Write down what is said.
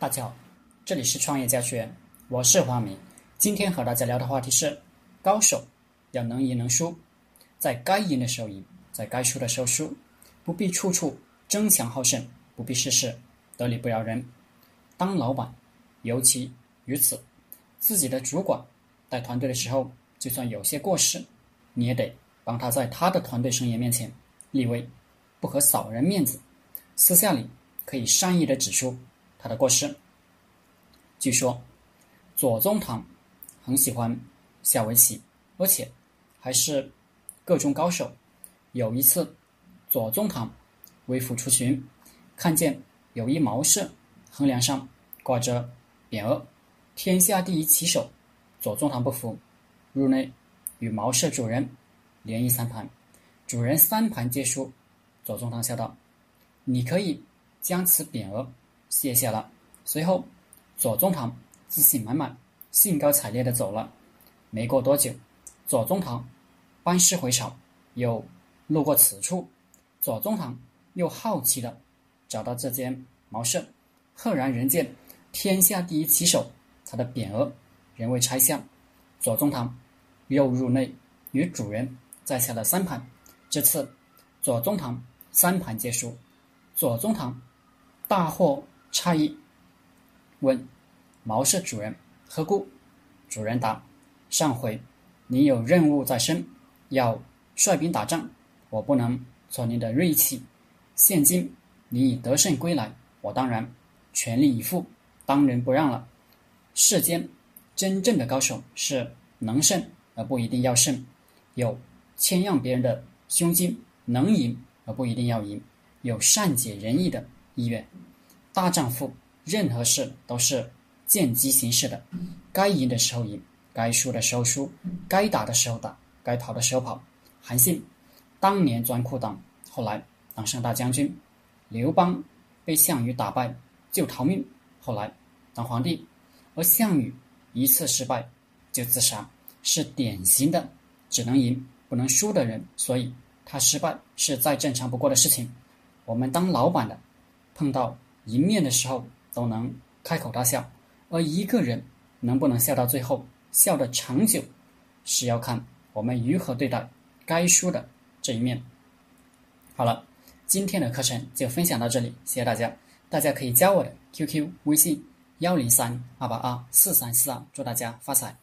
大家好，这里是创业家学院，我是黄明。今天和大家聊的话题是：高手要能赢能输，在该赢的时候赢，在该输的时候输，不必处处争强好胜，不必事事得理不饶人。当老板，尤其如此，自己的主管带团队的时候，就算有些过失，你也得帮他在他的团队成员面前立威，不可扫人面子。私下里可以善意的指出。他的过失。据说，左宗棠很喜欢下围棋，而且还是各中高手。有一次，左宗棠微服出巡，看见有一茅舍横梁上挂着匾额“天下第一棋手”。左宗棠不服，入内与茅舍主人连赢三盘，主人三盘皆输。左宗棠笑道：“你可以将此匾额。”谢谢了。随后，左宗棠自信满满、兴高采烈地走了。没过多久，左宗棠班师回朝，又路过此处。左宗棠又好奇地找到这间茅舍，赫然人见“天下第一棋手”他的匾额仍未拆下。左宗棠又入内与主人再下了三盘。这次，左宗棠三盘皆输。左宗棠大获。诧异，问：“茅舍主人何故？”主人答：“上回您有任务在身，要率兵打仗，我不能挫您的锐气。现今你已得胜归来，我当然全力以赴，当仁不让了。世间真正的高手是能胜而不一定要胜，有谦让别人的胸襟，能赢而不一定要赢，有善解人意的意愿。”大丈夫，任何事都是见机行事的，该赢的时候赢，该输的时候输，该打的时候打，该跑的时候跑。韩信当年钻裤裆，后来当上大将军；刘邦被项羽打败就逃命，后来当皇帝；而项羽一次失败就自杀，是典型的只能赢不能输的人，所以他失败是再正常不过的事情。我们当老板的碰到。迎面的时候都能开口大笑，而一个人能不能笑到最后，笑得长久，是要看我们如何对待该输的这一面。好了，今天的课程就分享到这里，谢谢大家。大家可以加我的 QQ 微信幺零三二八二四三四二，祝大家发财。